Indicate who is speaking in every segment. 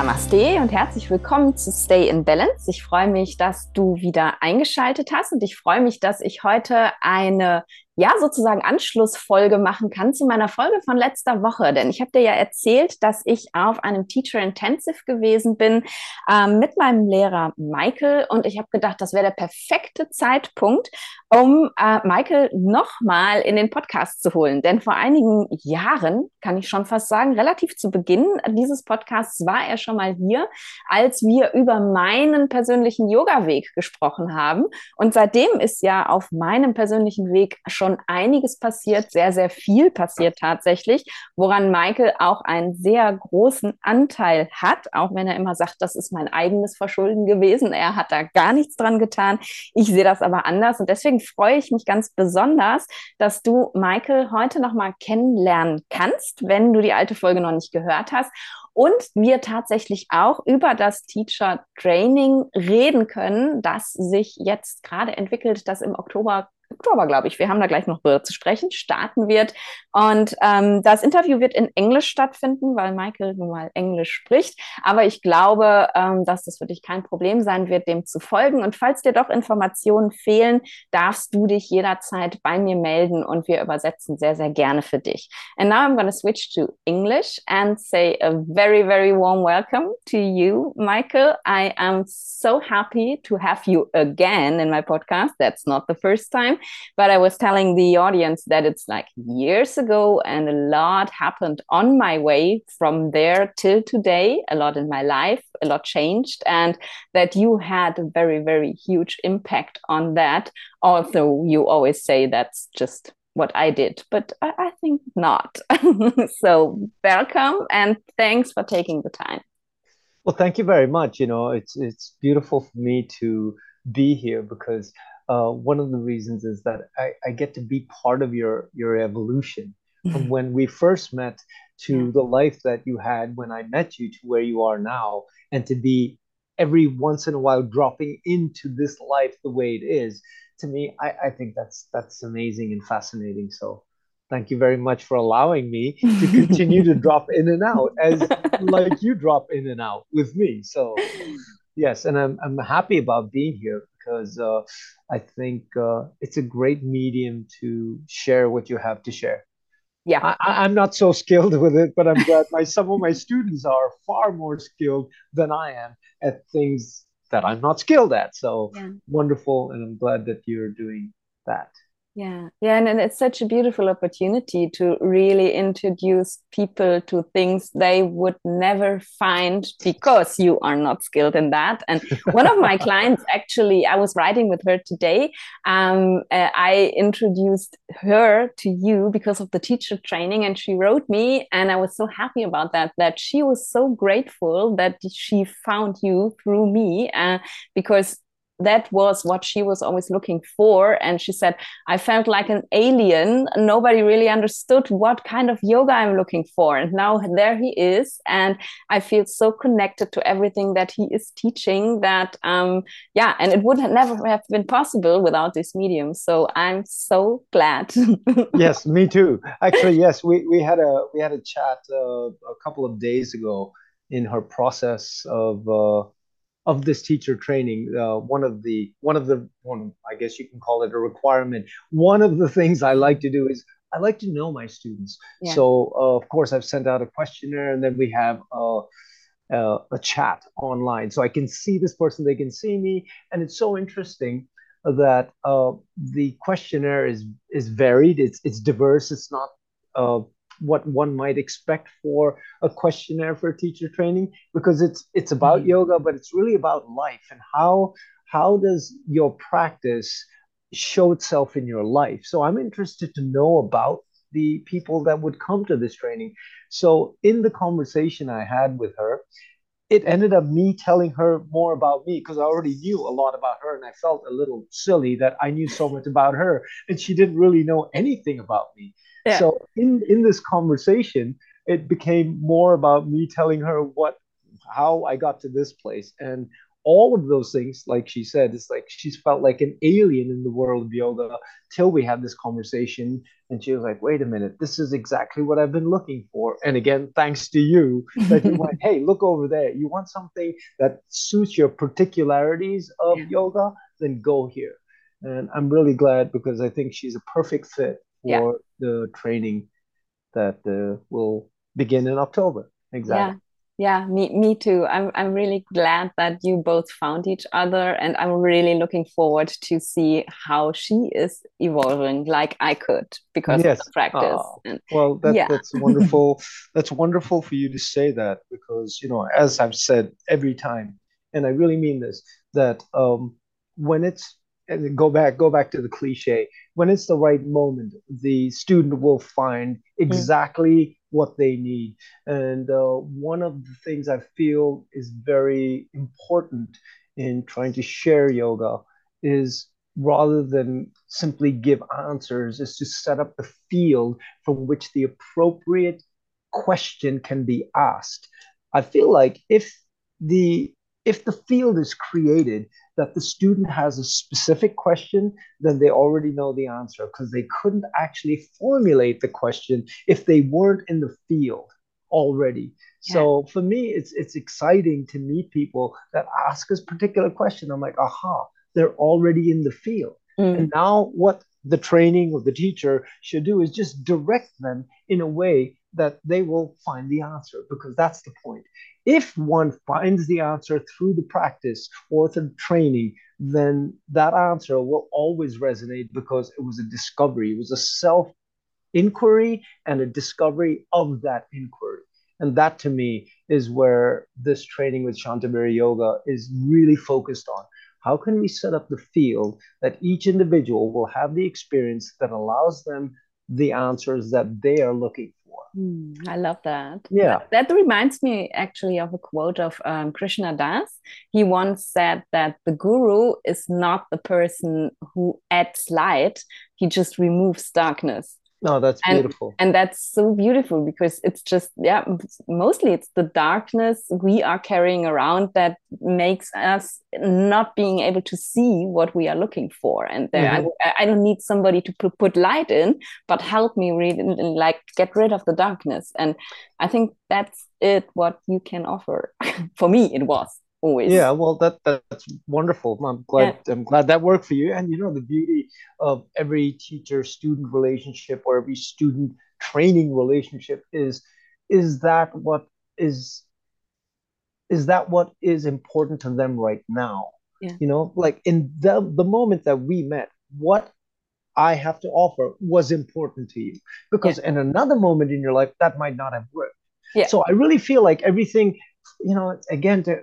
Speaker 1: Namaste und herzlich willkommen zu Stay in Balance. Ich freue mich, dass du wieder eingeschaltet hast und ich freue mich, dass ich heute eine ja sozusagen Anschlussfolge machen kann zu meiner Folge von letzter Woche. Denn ich habe dir ja erzählt, dass ich auf einem Teacher Intensive gewesen bin äh, mit meinem Lehrer Michael und ich habe gedacht, das wäre der perfekte Zeitpunkt, um äh, Michael nochmal in den Podcast zu holen. Denn vor einigen Jahren, kann ich schon fast sagen, relativ zu Beginn dieses Podcasts war er schon mal hier, als wir über meinen persönlichen Yoga-Weg gesprochen haben. Und seitdem ist ja auf meinem persönlichen Weg schon schon einiges passiert, sehr, sehr viel passiert tatsächlich, woran Michael auch einen sehr großen Anteil hat, auch wenn er immer sagt, das ist mein eigenes Verschulden gewesen. Er hat da gar nichts dran getan. Ich sehe das aber anders und deswegen freue ich mich ganz besonders, dass du Michael heute noch mal kennenlernen kannst, wenn du die alte Folge noch nicht gehört hast und wir tatsächlich auch über das Teacher Training reden können, das sich jetzt gerade entwickelt, das im Oktober Oktober, glaube ich, wir haben da gleich noch zu sprechen, starten wird. Und ähm, das Interview wird in Englisch stattfinden, weil Michael nun mal Englisch spricht. Aber ich glaube, ähm, dass das für dich kein Problem sein wird, dem zu folgen. Und falls dir doch Informationen fehlen, darfst du dich jederzeit bei mir melden und wir übersetzen sehr, sehr gerne für dich. And now I'm going to switch to English and say a very, very warm welcome to you, Michael. I am so happy to have you again in my podcast. That's not the first time. But I was telling the audience that it's like years ago and a lot happened on my way from there till today. A lot in my life, a lot changed, and that you had a very, very huge impact on that. Although you always say that's just what I did, but I, I think not. so, welcome and thanks for taking the time.
Speaker 2: Well, thank you very much. You know, it's it's beautiful for me to be here because uh, one of the reasons is that I, I, get to be part of your your evolution from mm-hmm. when we first met to yeah. the life that you had when I met you to where you are now, and to be every once in a while dropping into this life the way it is. To me, I, I think that's that's amazing and fascinating. So thank you very much for allowing me to continue to drop in and out as like you drop in and out with me. So yes, and I'm I'm happy about being here because uh, I think uh, it's a great medium to share what you have to share.
Speaker 1: Yeah,
Speaker 2: I, am not so skilled with it, but I'm glad my some of my students are far more skilled than I am at things that I'm not skilled at. So yeah. wonderful, and I'm glad that you're doing that.
Speaker 1: Yeah, yeah, and, and it's such a beautiful opportunity to really introduce people to things they would never find because you are not skilled in that. And one of my clients, actually, I was writing with her today. Um, uh, I introduced her to you because of the teacher training, and she wrote me, and I was so happy about that. That she was so grateful that she found you through me, uh, because that was what she was always looking for. And she said, I felt like an alien. Nobody really understood what kind of yoga I'm looking for. And now there he is. And I feel so connected to everything that he is teaching that, um, yeah, and it would have never have been possible without this medium. So I'm so glad.
Speaker 2: yes, me too. Actually, yes, we, we had a, we had a chat uh, a couple of days ago in her process of, uh, of this teacher training, uh, one of the one of the one I guess you can call it a requirement. One of the things I like to do is I like to know my students. Yeah. So uh, of course I've sent out a questionnaire, and then we have a, a, a chat online, so I can see this person, they can see me, and it's so interesting that uh, the questionnaire is is varied. It's it's diverse. It's not uh, what one might expect for a questionnaire for teacher training because it's it's about mm-hmm. yoga but it's really about life and how how does your practice show itself in your life so i'm interested to know about the people that would come to this training so in the conversation i had with her it ended up me telling her more about me because I already knew a lot about her and I felt a little silly that I knew so much about her and she didn't really know anything about me. Yeah. So in in this conversation, it became more about me telling her what how I got to this place and all of those things, like she said, it's like she's felt like an alien in the world of yoga till we had this conversation. And she was like, wait a minute, this is exactly what I've been looking for. And again, thanks to you, that you went, hey, look over there. You want something that suits your particularities of yeah. yoga? Then go here. And I'm really glad because I think she's a perfect fit for yeah. The training that uh, will begin in October. Exactly.
Speaker 1: Yeah yeah me me too i'm i'm really glad that you both found each other and i'm really looking forward to see how she is evolving like i could because yes. of the practice oh,
Speaker 2: and, well that, yeah. that's wonderful that's wonderful for you to say that because you know as i've said every time and i really mean this that um when it's and go back go back to the cliche when it's the right moment the student will find mm. exactly mm what they need. And uh, one of the things I feel is very important in trying to share yoga is rather than simply give answers, is to set up the field from which the appropriate question can be asked. I feel like if the if the field is created that the student has a specific question, then they already know the answer because they couldn't actually formulate the question if they weren't in the field already. Yeah. So for me, it's it's exciting to meet people that ask us particular question. I'm like, aha, they're already in the field. Mm. And now what the training or the teacher should do is just direct them in a way that they will find the answer because that's the point. If one finds the answer through the practice or through training, then that answer will always resonate because it was a discovery, it was a self inquiry and a discovery of that inquiry. And that to me is where this training with Shantavira Yoga is really focused on. How can we set up the field that each individual will have the experience that allows them the answers that they are looking
Speaker 1: Mm, I love that.
Speaker 2: Yeah.
Speaker 1: That, that, reminds me actually of a quote of um, Krishna Das. He once said that the guru is not the person who adds light, he just removes darkness.
Speaker 2: No, that's
Speaker 1: and,
Speaker 2: beautiful.
Speaker 1: And that's so beautiful because it's just, yeah, mostly it's the darkness we are carrying around that makes us not being able to see what we are looking for. And there, mm-hmm. I, I, don't need somebody to put, put light in, but help me read and, and like get rid of the darkness. And I think that's it, what you can offer. for me, it was always
Speaker 2: yeah well that that's wonderful i'm glad yeah. i'm glad that worked for you and you know the beauty of every teacher student relationship or every student training relationship is is that what is is that what is important to them right now
Speaker 1: yeah.
Speaker 2: you know like in the the moment that we met what i have to offer was important to you because yeah. in another moment in your life that might not have worked
Speaker 1: yeah.
Speaker 2: so i really feel like everything you know again to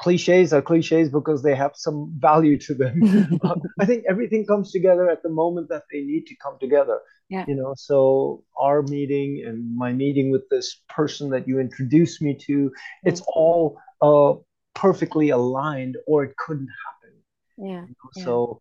Speaker 2: cliches are cliches because they have some value to them. I think everything comes together at the moment that they need to come together.
Speaker 1: Yeah.
Speaker 2: You know, so our meeting and my meeting with this person that you introduced me to, mm-hmm. it's all uh, perfectly aligned, or it couldn't happen.
Speaker 1: Yeah.
Speaker 2: You know? yeah. So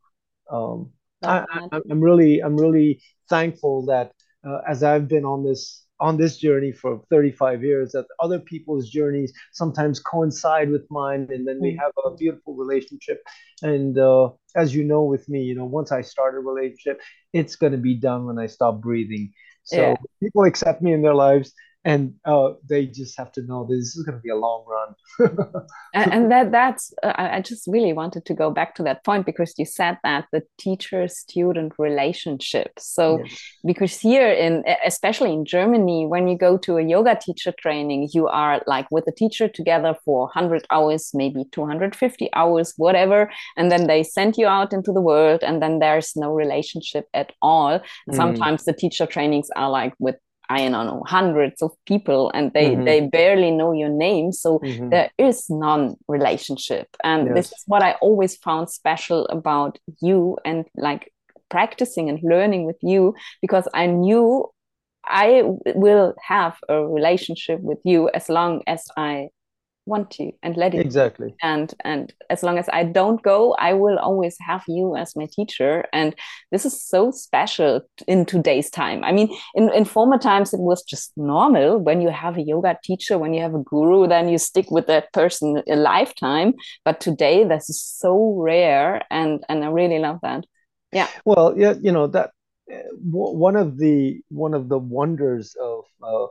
Speaker 2: um, I, am really, I'm really thankful that uh, as I've been on this on this journey for 35 years that other people's journeys sometimes coincide with mine and then we mm. have a beautiful relationship and uh, as you know with me you know once i start a relationship it's going to be done when i stop breathing so yeah. people accept me in their lives and uh, they just have to know this is going to be a long run
Speaker 1: and, and, that that's uh, i just really wanted to go back to that point because you said that the teacher student relationship so yes. because here in especially in germany when you go to a yoga teacher training you are like with the teacher together for 100 hours maybe 250 hours whatever and then they send you out into the world and then there's no relationship at all mm. sometimes the teacher trainings are like with I don't know hundreds of people and they mm-hmm. they barely know your name so mm-hmm. there is non relationship and yes. this is what I always found special about you and like practicing and learning with you because I knew I will have a relationship with you as long as I want to and let it
Speaker 2: exactly.
Speaker 1: And and as long as i don't go i will always have you as my teacher. And this is so special in today's time. I mean in, in former times it was just normal. When you have a yoga teacher when you have a guru then you stick with that person a lifetime. But today this is so rare and and i really love that. Yeah.
Speaker 2: Well yeah you know that uh, one of the one of the wonders of uh,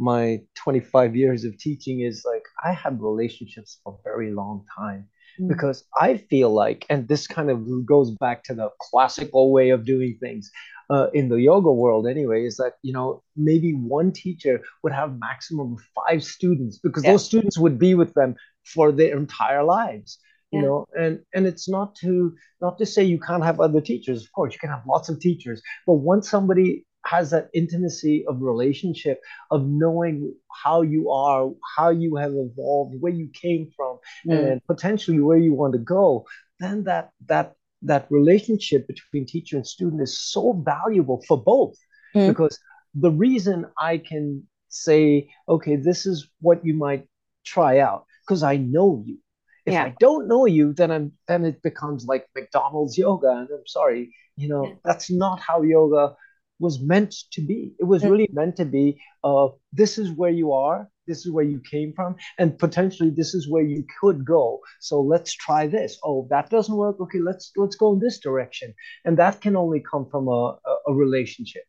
Speaker 2: my 25 years of teaching is like I have relationships for a very long time mm. because I feel like, and this kind of goes back to the classical way of doing things uh, in the yoga world anyway, is that, you know, maybe one teacher would have maximum of five students because yeah. those students would be with them for their entire lives you yeah. know and and it's not to not to say you can't have other teachers of course you can have lots of teachers but once somebody has that intimacy of relationship of knowing how you are how you have evolved where you came from mm. and potentially where you want to go then that that that relationship between teacher and student is so valuable for both mm. because the reason i can say okay this is what you might try out because i know you if yeah. i don't know you then i'm then it becomes like mcdonald's yoga and i'm sorry you know yeah. that's not how yoga was meant to be. It was really meant to be. Uh, this is where you are. This is where you came from, and potentially this is where you could go. So let's try this. Oh, that doesn't work. Okay, let's let's go in this direction, and that can only come from a, a, relationship.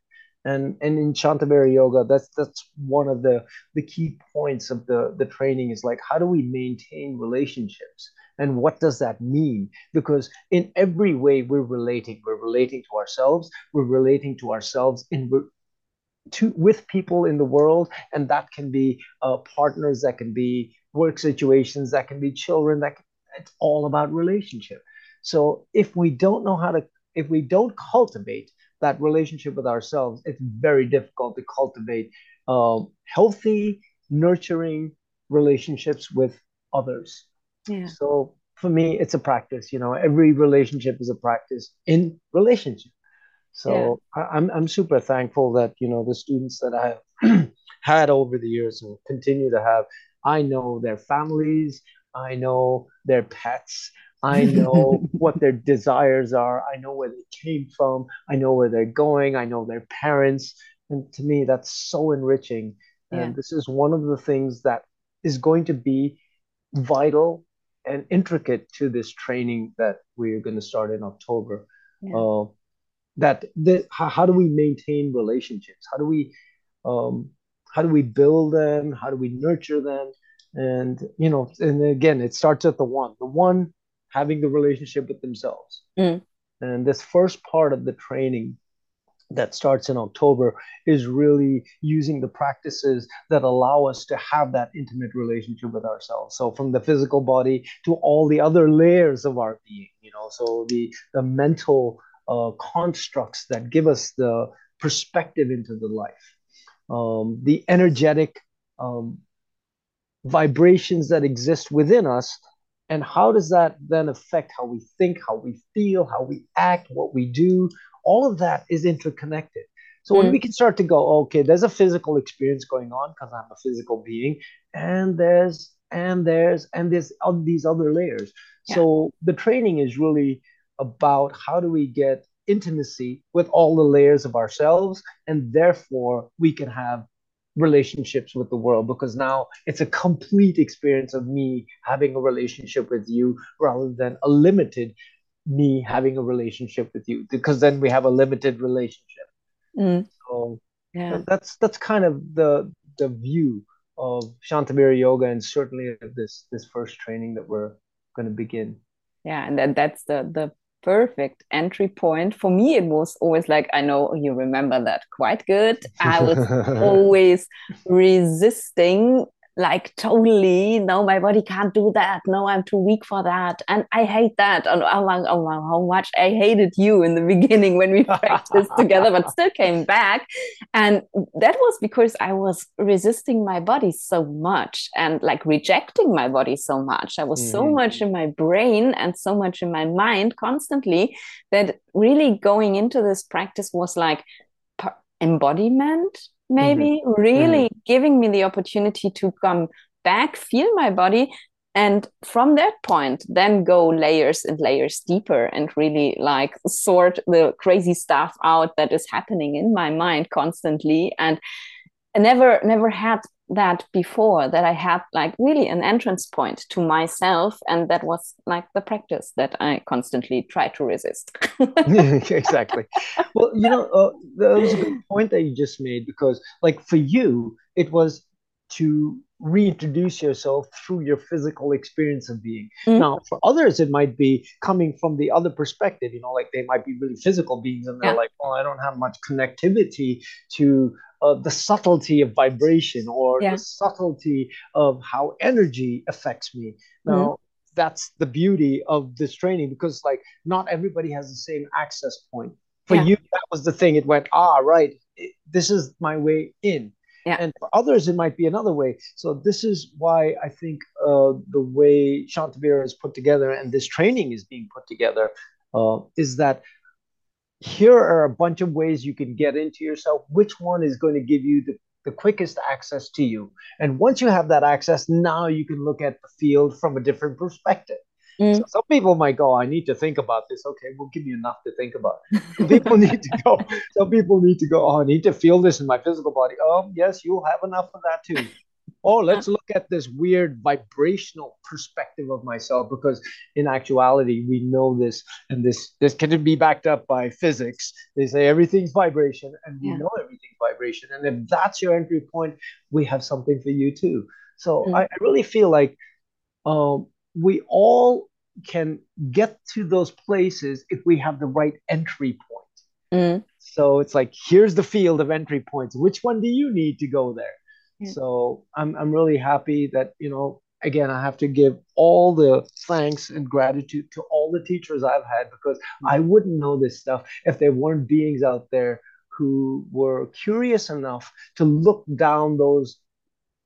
Speaker 2: And and in Shantavira Yoga, that's that's one of the the key points of the the training is like how do we maintain relationships and what does that mean? Because in every way we're relating. We're relating to ourselves. We're relating to ourselves in to with people in the world, and that can be uh, partners, that can be work situations, that can be children. That can, it's all about relationship. So if we don't know how to, if we don't cultivate that relationship with ourselves, it's very difficult to cultivate uh, healthy, nurturing relationships with others. Yeah. So for me, it's a practice. You know, every relationship is a practice in relationship. So yeah. I, am I'm, I'm super thankful that you know the students that I've had over the years and continue to have. I know their families. I know their pets. I know what their desires are. I know where they came from. I know where they're going. I know their parents. And to me, that's so enriching. And yeah. this is one of the things that is going to be vital and intricate to this training that we're going to start in October. Yeah. Uh, that the, how, how, do we maintain relationships? How do we um, how do we build them? How do we nurture them? And you know, and again, it starts at the one, the one having the relationship with themselves. Mm. And this first part of the training that starts in October is really using the practices that allow us to have that intimate relationship with ourselves. So from the physical body to all the other layers of our being, you know, so the the mental uh, constructs that give us the perspective into the life, um, the energetic um, vibrations that exist within us. And how does that then affect how we think, how we feel, how we act, what we do, all of that is interconnected. So when mm. we can start to go, okay, there's a physical experience going on because I'm a physical being, and there's and there's and there's all these other layers. Yeah. So the training is really about how do we get intimacy with all the layers of ourselves, and therefore we can have relationships with the world because now it's a complete experience of me having a relationship with you rather than a limited me having a relationship with you because then we have a limited relationship. Mm. so yeah. that's that's kind of the the view of shantavira yoga and certainly of this this first training that we're going to begin.
Speaker 1: Yeah and that, that's the the perfect entry point. For me it was always like i know you remember that quite good. I was always resisting like totally no my body can't do that no i'm too weak for that and i hate that and i'm like oh how much i hated you in the beginning when we practiced together but still came back and that was because i was resisting my body so much and like rejecting my body so much i was mm. so much in my brain and so much in my mind constantly that really going into this practice was like embodiment maybe mm-hmm. really mm-hmm. giving me the opportunity to come back, feel my body, and from that point then go layers and layers deeper and really like sort the crazy stuff out that is happening in my mind constantly and I never never had that before that I had like really an entrance point to myself and that was like the practice that I constantly try to resist.
Speaker 2: exactly. Well, you know, uh, that was a good point that you just made because like for you it was to reintroduce yourself through your physical experience of being. Mm. Now, for others, it might be coming from the other perspective, you know, like they might be really physical beings and they're yeah. like, well, I don't have much connectivity to uh, the subtlety of vibration or yeah. the subtlety of how energy affects me. Now, mm. that's the beauty of this training because, like, not everybody has the same access point. For yeah. you, that was the thing. It went, ah, right, it, this is my way in
Speaker 1: yeah.
Speaker 2: And for others, it might be another way. So this is why I think uh, the way Shantavira is put together and this training is being put together uh, is that here are a bunch of ways you can get into yourself. Which one is going to give you the, the quickest access to you? And once you have that access, now you can look at the field from a different perspective. Mm. So some people might go, I need to think about this. Okay, we'll give you enough to think about. Some people need to go. Some people need to go, oh, I need to feel this in my physical body. Oh, yes, you'll have enough of that too. Oh, let's look at this weird vibrational perspective of myself because in actuality we know this and this this can be backed up by physics. They say everything's vibration and we yeah. know everything's vibration. And if that's your entry point, we have something for you too. So mm. I, I really feel like um, we all can get to those places if we have the right entry point. Mm. So it's like, here's the field of entry points. Which one do you need to go there? Yeah. So I'm, I'm really happy that, you know, again, I have to give all the thanks and gratitude to all the teachers I've had because I wouldn't know this stuff if there weren't beings out there who were curious enough to look down those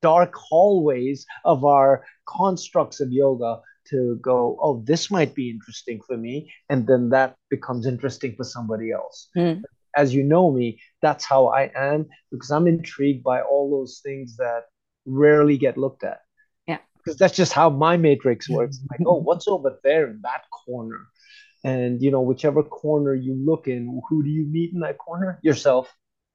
Speaker 2: dark hallways of our constructs of yoga to go, oh, this might be interesting for me. And then that becomes interesting for somebody else. Mm. As you know me, that's how I am because I'm intrigued by all those things that rarely get looked at.
Speaker 1: Yeah.
Speaker 2: Because that's just how my matrix works. like, oh, what's over there in that corner? And, you know, whichever corner you look in, who do you meet in that corner? Yourself.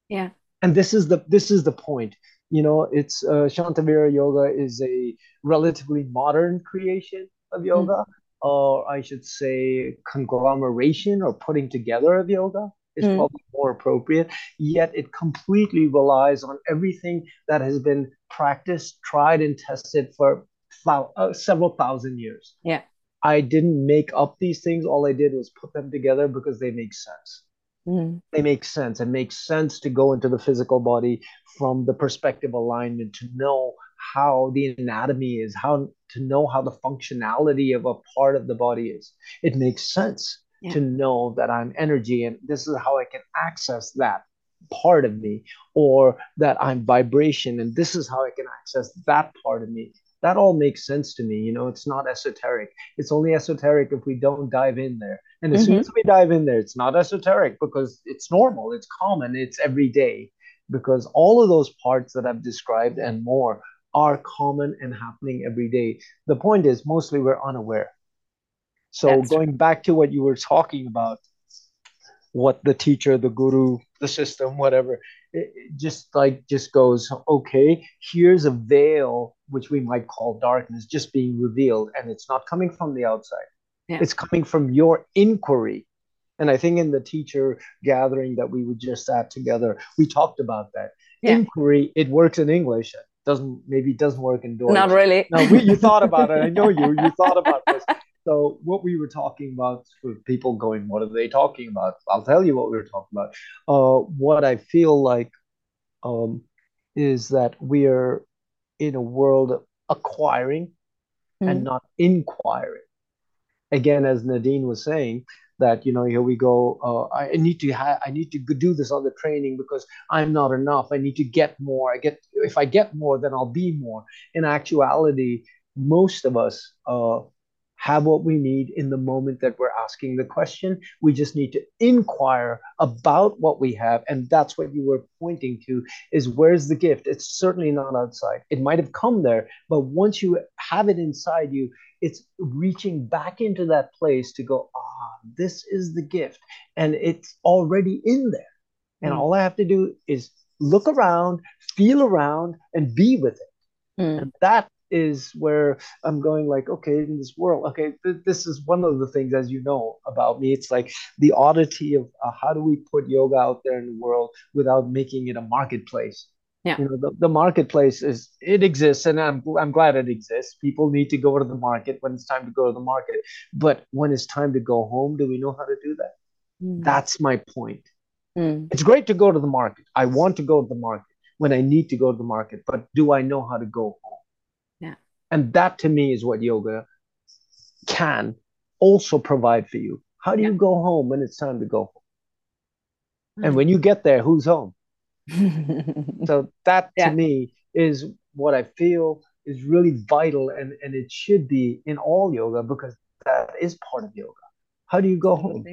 Speaker 1: Yeah.
Speaker 2: And this is the this is the point you know it's uh, shantavira yoga is a relatively modern creation of yoga, mm. or I should say, conglomeration or putting together of yoga is mm. probably more appropriate. Yet it completely relies on everything that has been practiced, tried, and tested for uh, several thousand years.
Speaker 1: Yeah.
Speaker 2: I didn't make up these things. All I did was put them together because they make sense. Mm. They make sense. It makes sense to go into the physical body from the perspective alignment to know how the anatomy is, how to know how the functionality of a part of the body is. It makes sense yeah. to know that I'm energy and this is how I can access that part of me, or that I'm vibration and this is how I can access that part of me. That all makes sense to me. You know, it's not esoteric. It's only esoteric if we don't dive in there. And as mm-hmm. soon as we dive in there, it's not esoteric because it's normal, it's common, it's everyday. Because all of those parts that I've described and more are common and happening every day. The point is, mostly we're unaware. So, That's going back to what you were talking about, what the teacher, the guru, the system, whatever, it, it just like just goes, okay, here's a veil, which we might call darkness, just being revealed. And it's not coming from the outside, yeah. it's coming from your inquiry. And I think in the teacher gathering that we were just at together, we talked about that. Yeah. Inquiry, it works in English doesn't maybe doesn't work in Deutsch.
Speaker 1: Not really.
Speaker 2: no, we, you thought about it. I know you. You thought about this. So what we were talking about for people going, what are they talking about? I'll tell you what we were talking about. Uh, what I feel like um, is that we are in a world of acquiring mm-hmm. and not inquiring. Again, as Nadine was saying, that you know here we go uh, i need to ha- i need to do this other training because i'm not enough i need to get more i get if i get more then i'll be more in actuality most of us uh, have what we need in the moment that we're asking the question. We just need to inquire about what we have. And that's what you were pointing to is where's the gift? It's certainly not outside. It might have come there, but once you have it inside you, it's reaching back into that place to go, ah, this is the gift. And it's already in there. And mm. all I have to do is look around, feel around, and be with it. Mm. And that is where I'm going like, okay, in this world, okay, th- this is one of the things, as you know about me, it's like the oddity of uh, how do we put yoga out there in the world without making it a marketplace?
Speaker 1: Yeah.
Speaker 2: You know, the, the marketplace is, it exists and I'm, I'm glad it exists. People need to go to the market when it's time to go to the market. But when it's time to go home, do we know how to do that? Mm. That's my point. Mm. It's great to go to the market. I want to go to the market when I need to go to the market, but do I know how to go home? Yeah. And that to me is what yoga can also provide for you. How do yeah. you go home when it's time to go home? And when you get there, who's home? So that yeah. to me is what I feel is really vital and, and it should be in all yoga because that is part of yoga. How do you go home?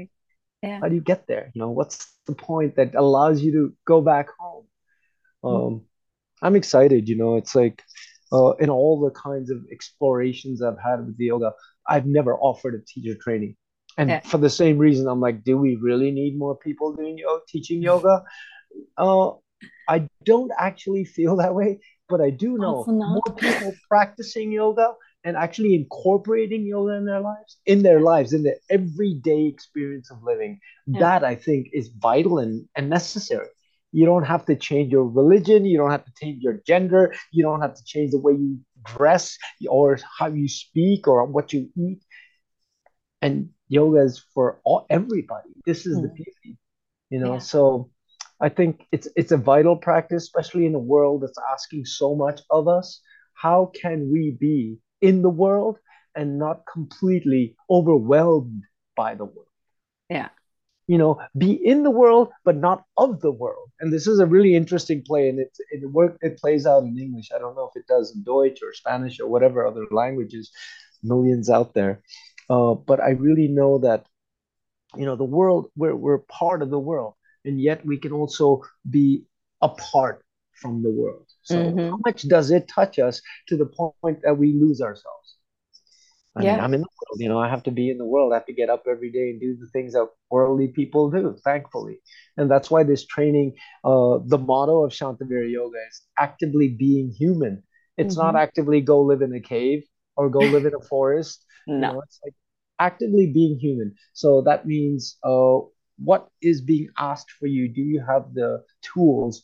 Speaker 2: Yeah. How do you get there? You know, what's the point that allows you to go back home? Hmm. Um, mm. I'm excited, you know, it's like uh, in all the kinds of explorations I've had with the yoga, I've never offered a teacher training. And yeah. for the same reason, I'm like, do we really need more people doing yoga, teaching yoga? Uh, I don't actually feel that way, but I do know more people practicing yoga and actually incorporating yoga in their lives, in their lives, in their everyday experience of living. Yeah. That I think is vital and, and necessary. You don't have to change your religion. You don't have to change your gender. You don't have to change the way you dress or how you speak or what you eat. And yoga is for all everybody. This is mm. the beauty, you know. Yeah. So I think it's it's a vital practice, especially in a world that's asking so much of us. How can we be in the world and not completely overwhelmed by the world?
Speaker 1: Yeah
Speaker 2: you know, be in the world but not of the world. And this is a really interesting play, and it it work it plays out in English. I don't know if it does in Deutsch or Spanish or whatever other languages, millions out there. Uh, but I really know that, you know, the world we're we're part of the world, and yet we can also be apart from the world. So mm-hmm. how much does it touch us to the point that we lose ourselves? I yeah. mean, I'm in the world, you know, I have to be in the world. I have to get up every day and do the things that worldly people do, thankfully. And that's why this training, uh, the motto of Shantavira Yoga is actively being human. It's mm-hmm. not actively go live in a cave or go live in a forest.
Speaker 1: no. You know,
Speaker 2: it's like actively being human. So that means uh, what is being asked for you? Do you have the tools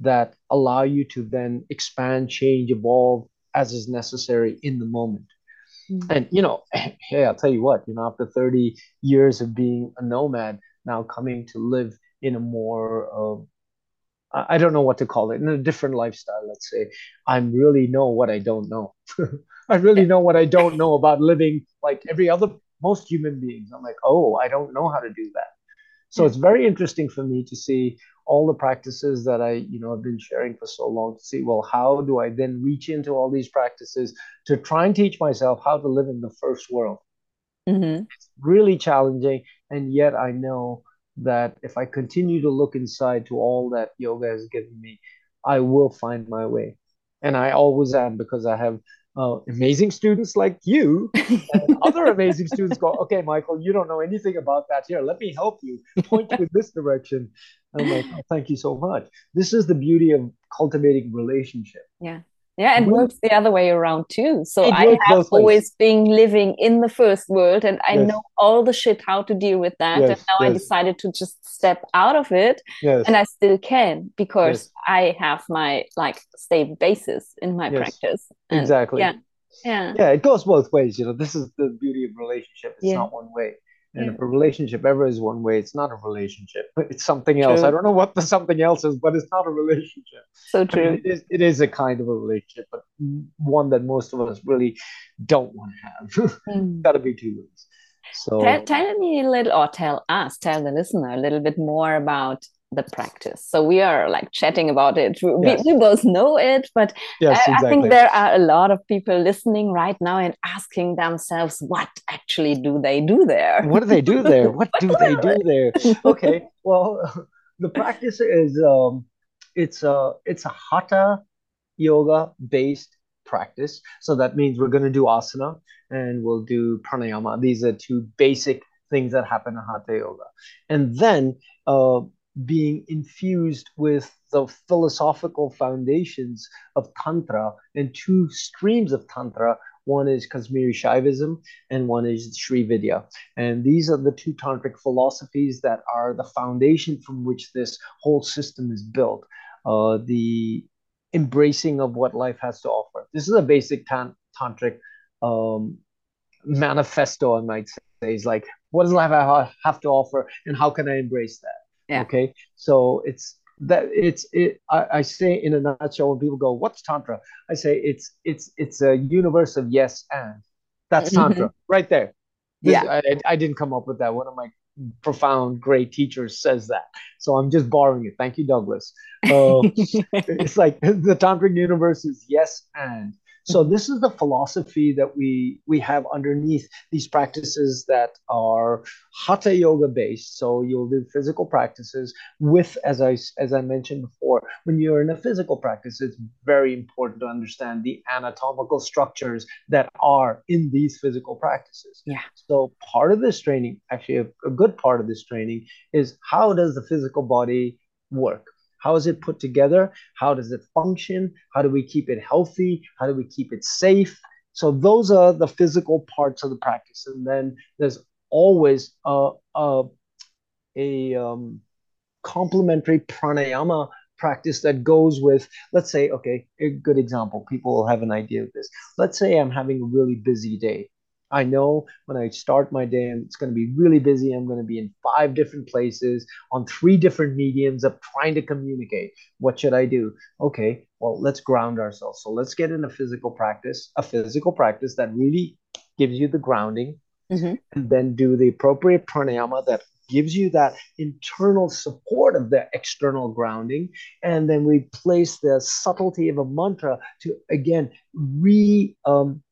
Speaker 2: that allow you to then expand, change, evolve as is necessary in the moment? Mm-hmm. And you know, hey, I'll tell you what, you know, after 30 years of being a nomad, now coming to live in a more uh, I don't know what to call it, in a different lifestyle, let's say. I really know what I don't know. I really know what I don't know about living like every other most human beings. I'm like, oh, I don't know how to do that. So it's very interesting for me to see all the practices that I, you know, have been sharing for so long to see, well, how do I then reach into all these practices to try and teach myself how to live in the first world? Mm-hmm. It's really challenging. And yet I know that if I continue to look inside to all that yoga has given me, I will find my way. And I always am because I have uh, amazing students like you and other amazing students go, okay, Michael, you don't know anything about that. Here, let me help you, point you in this direction. I'm like, oh, thank you so much. This is the beauty of cultivating relationship.
Speaker 1: Yeah. Yeah, and works the other way around too. So I have always been living in the first world and I yes. know all the shit how to deal with that. Yes, and now yes. I decided to just step out of it. And I still can because I have my like stable basis in my practice.
Speaker 2: And exactly.
Speaker 1: Yeah. Yeah.
Speaker 2: Yeah, it goes both ways. You know, this is the beauty of relationship. It's yeah. not one way. And yeah. if a relationship ever is one way, it's not a relationship. It's something else. True. I don't know what the something else is, but it's not a relationship.
Speaker 1: So true. I mean,
Speaker 2: it, is, it is a kind of a relationship, but one that most of us really don't want to have. Mm. Got to be two ways. So
Speaker 1: tell, tell me a little, or tell us, tell the listener a little bit more about the practice. So we are like chatting about it. We, yes. we both know it, but yes, I, exactly. I, think there are a lot of people listening right now and asking themselves, what actually do they do there?
Speaker 2: What do they do there? What, what do, do they do there? okay, well, the practice is um, it's a it's a hatha yoga based practice. So that means we're going to do asana and we'll do pranayama. These are two basic things that happen in hatha yoga, and then uh, being infused with the philosophical foundations of tantra and two streams of tantra one is Kashmiri Shaivism and one is Sri Vidya. And these are the two tantric philosophies that are the foundation from which this whole system is built. Uh, the embracing of what life has to offer. This is a basic tan- tantric um, manifesto, I might say. Is like, what does life have to offer, and how can I embrace that? Yeah. Okay, so it's that it's it. I, I say in a nutshell, when people go, "What's tantra?" I say it's it's it's a universe of yes and. That's mm-hmm. tantra mm-hmm. right there. This, yeah, I, I didn't come up with that. One of my profound, great teachers says that. So I'm just borrowing it. Thank you, Douglas. Uh, it's like the tantric universe is yes and. So this is the philosophy that we we have underneath these practices that are hatha yoga based. So you'll do physical practices with, as I as I mentioned before, when you're in a physical practice, it's very important to understand the anatomical structures that are in these physical practices.
Speaker 1: Yeah.
Speaker 2: So part of this training, actually a, a good part of this training, is how does the physical body work? How is it put together? How does it function? How do we keep it healthy? How do we keep it safe? So those are the physical parts of the practice, and then there's always a a, a um, complementary pranayama practice that goes with let's say okay a good example people will have an idea of this let's say i'm having a really busy day I know when I start my day, it's going to be really busy. I'm going to be in five different places on three different mediums of trying to communicate. What should I do? Okay, well, let's ground ourselves. So let's get in a physical practice, a physical practice that really gives you the grounding, mm-hmm. and then do the appropriate pranayama that gives you that internal support of the external grounding. And then we place the subtlety of a mantra to again re um,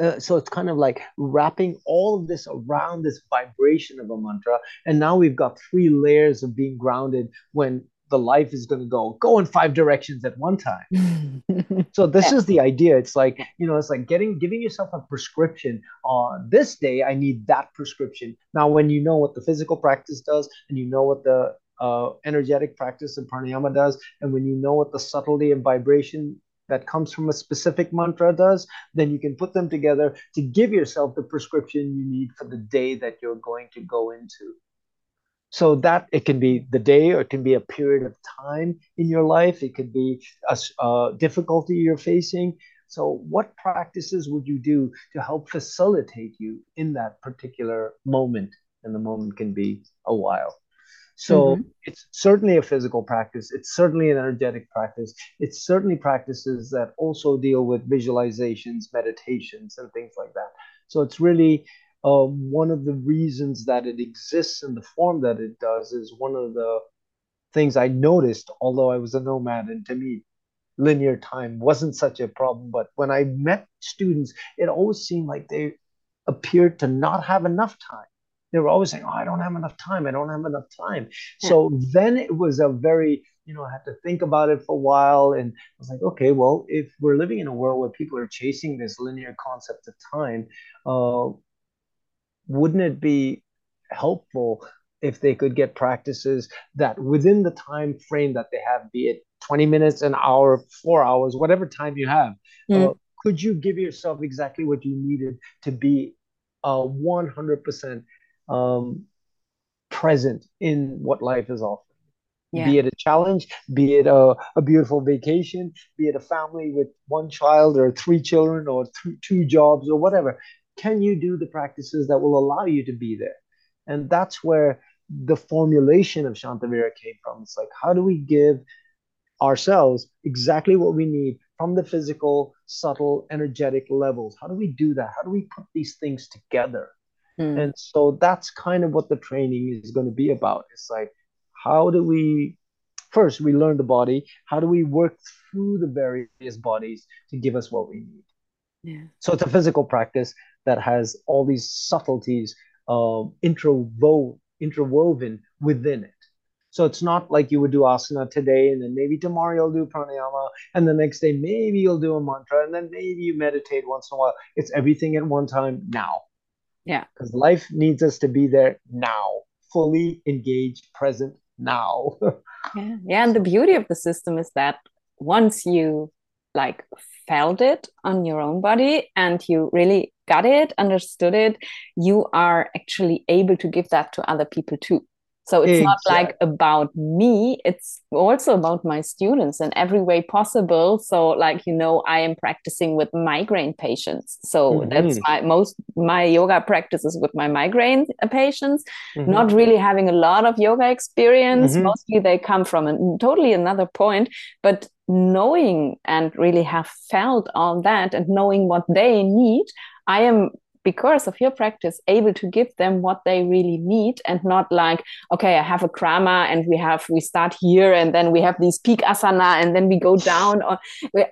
Speaker 2: uh, so it's kind of like wrapping all of this around this vibration of a mantra. And now we've got three layers of being grounded when the life is going to go go in five directions at one time. So this is the idea. It's like you know it's like getting giving yourself a prescription. On this day i need that prescription. Now when you know what the physical practice does and you know what the uh, energetic practice of pranayama does and when you know what the subtlety and vibration that comes from a specific mantra does, then you can put them together to give yourself the prescription you need for the day that you're going to go into. So that it can be the day or it can be a period of time in your life. It could be a, a difficulty you're facing. So, what practices would you do to help facilitate you in that particular moment? And the moment can be a while. So mm-hmm. it's certainly a physical practice. It's certainly an energetic practice. It's certainly practices that also deal with visualizations, meditations, and things like that. So it's really um, one of the reasons that it exists in the form that it does is one of the things I noticed, although I was a nomad, and to me, linear time wasn't such a problem. But when I met students, it always seemed like they appeared to not have enough time they were always saying, "Oh, I don't have enough time. I don't have enough time." Yeah. So then it was a very, you know, I had to think about it for a while, and I was like, "Okay, well, if we're living in a world where people are chasing this linear concept of time, uh, wouldn't it be helpful if they could get practices that within the time frame that they have, be it 20 minutes, an hour, four hours, whatever time you have, mm. uh, could you give yourself exactly what you needed to be uh, 100% um, present in what life is offering. Yeah. Be it a challenge, be it a, a beautiful vacation, be it a family with one child or three children or th- two jobs or whatever. Can you do the practices that will allow you to be there? And that's where the formulation of Shantavira came from. It's like, how do we give ourselves exactly what we need from the physical, subtle, energetic levels? How do we do that? How do we put these things together? Mm. And so that's kind of what the training is going to be about. It's like, how do we first we learn the body how do we work through the various bodies to give us what we need
Speaker 1: yeah
Speaker 2: so it's a physical practice that has all these subtleties uh, interwo- interwoven within it so it's not like you would do asana today and then maybe tomorrow you'll do pranayama and the next day maybe you'll do a mantra and then maybe you meditate once in a while. It's everything at one time now.
Speaker 1: Yeah.
Speaker 2: Because life needs us to be there now, fully engaged, present now.
Speaker 1: yeah. Yeah. And the beauty of the system is that once you like felt it on your own body and you really got it, understood it, you are actually able to give that to other people too. So it's exactly. not like about me, it's also about my students in every way possible. So, like, you know, I am practicing with migraine patients. So mm-hmm. that's my most, my yoga practices with my migraine patients, mm-hmm. not really having a lot of yoga experience. Mm-hmm. Mostly they come from a totally another point, but knowing and really have felt all that and knowing what they need, I am because of your practice able to give them what they really need and not like okay i have a krama and we have we start here and then we have these peak asana and then we go down or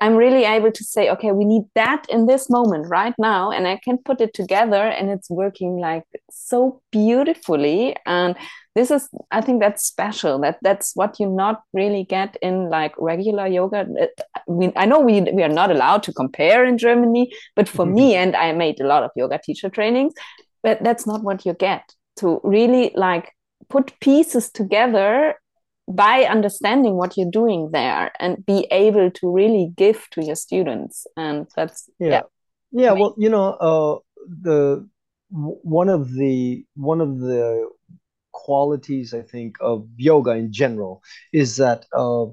Speaker 1: i'm really able to say okay we need that in this moment right now and i can put it together and it's working like so beautifully. And this is i think that's special. That that's what you not really get in like regular yoga. I, mean, I know we we are not allowed to compare in germany but for mm-hmm. me and i made a lot of yoga teacher trainings but that's not what you get. To really like put pieces together by understanding what you're doing there and be able to really give to your students. And that's
Speaker 2: yeah. yeah, yeah well you know uh the one of the one of the qualities I think of yoga in general is that uh,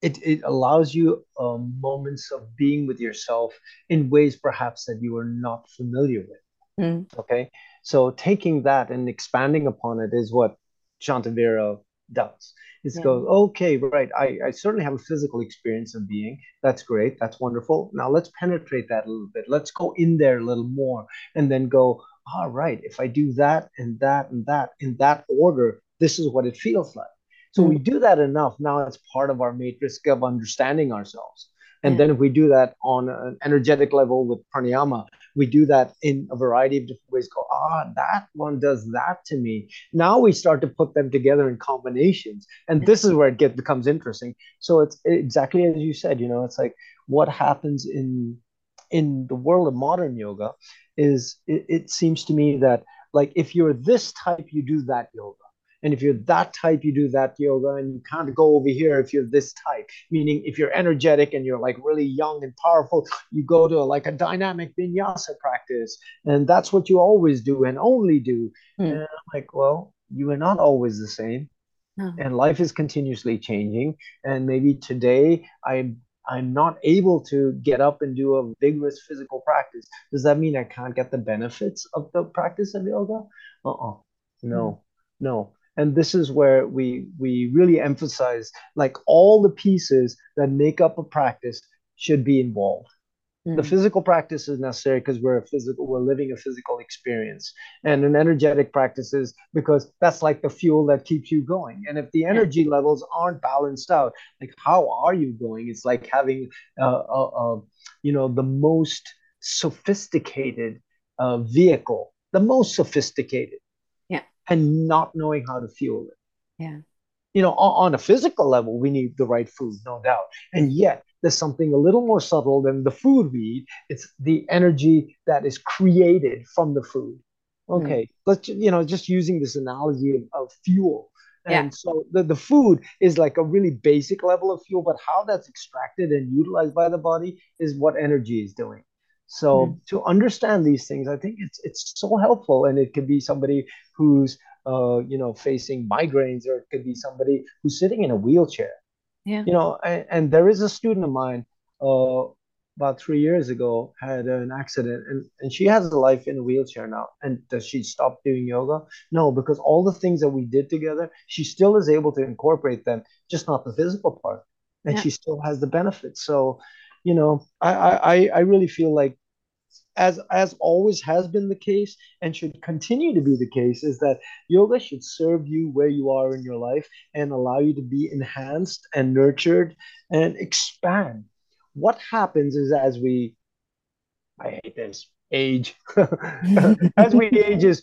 Speaker 2: it it allows you um, moments of being with yourself in ways perhaps that you are not familiar with. Mm. Okay, so taking that and expanding upon it is what Shantavira does. It yeah. goes, okay, right. I, I certainly have a physical experience of being. That's great. That's wonderful. Now let's penetrate that a little bit. Let's go in there a little more and then go, all right, if I do that and that and that in that order, this is what it feels like. So mm-hmm. we do that enough. Now it's part of our matrix of understanding ourselves. And then if we do that on an energetic level with pranayama, we do that in a variety of different ways. Go, ah, that one does that to me. Now we start to put them together in combinations. And this is where it gets becomes interesting. So it's exactly as you said, you know, it's like what happens in in the world of modern yoga is it, it seems to me that like if you're this type, you do that yoga. And if you're that type, you do that yoga, and you can't go over here if you're this type. Meaning, if you're energetic and you're like really young and powerful, you go to like a dynamic vinyasa practice, and that's what you always do and only do. Mm. And I'm like, well, you are not always the same, no. and life is continuously changing. And maybe today I'm I'm not able to get up and do a vigorous physical practice. Does that mean I can't get the benefits of the practice of yoga? Uh-uh. No, mm. no. And this is where we we really emphasize like all the pieces that make up a practice should be involved. Mm. The physical practice is necessary because we're a physical, we're living a physical experience, and an energetic practice is because that's like the fuel that keeps you going. And if the energy levels aren't balanced out, like how are you going? It's like having, uh, uh, uh you know, the most sophisticated uh, vehicle, the most sophisticated,
Speaker 1: yeah,
Speaker 2: and not knowing how to fuel it.
Speaker 1: Yeah
Speaker 2: you know, on, on, a physical level, we need the right food, no doubt. And yet, there's something a little more subtle than the food we eat. It's the energy that is created from the food. Hmm. Okay, mm. let's you know just using this analogy of, of fuel. And yeah. so the, the food is like a really basic level of fuel, but how that's extracted and utilized by the body is what energy is doing. So mm. to understand these things, I think it's it's so helpful, and it could be somebody who's uh, you know facing migraines, or it could be somebody who's sitting in a wheelchair
Speaker 1: yeah.
Speaker 2: You know, and, and there is a student of mine uh, about three years ago had an accident and, and she has a life in a wheelchair now. And does she stop doing yoga? No, because all the things that we did together, she still is able to incorporate them, just not the physical part. And yeah. she still has the benefits. So, you know, I, I, I really feel like as as always has been the case and should continue to be the case is that yoga should serve you where you are in your life and allow you to be enhanced and nurtured and expand. What happens is as we i hate this age. As we age is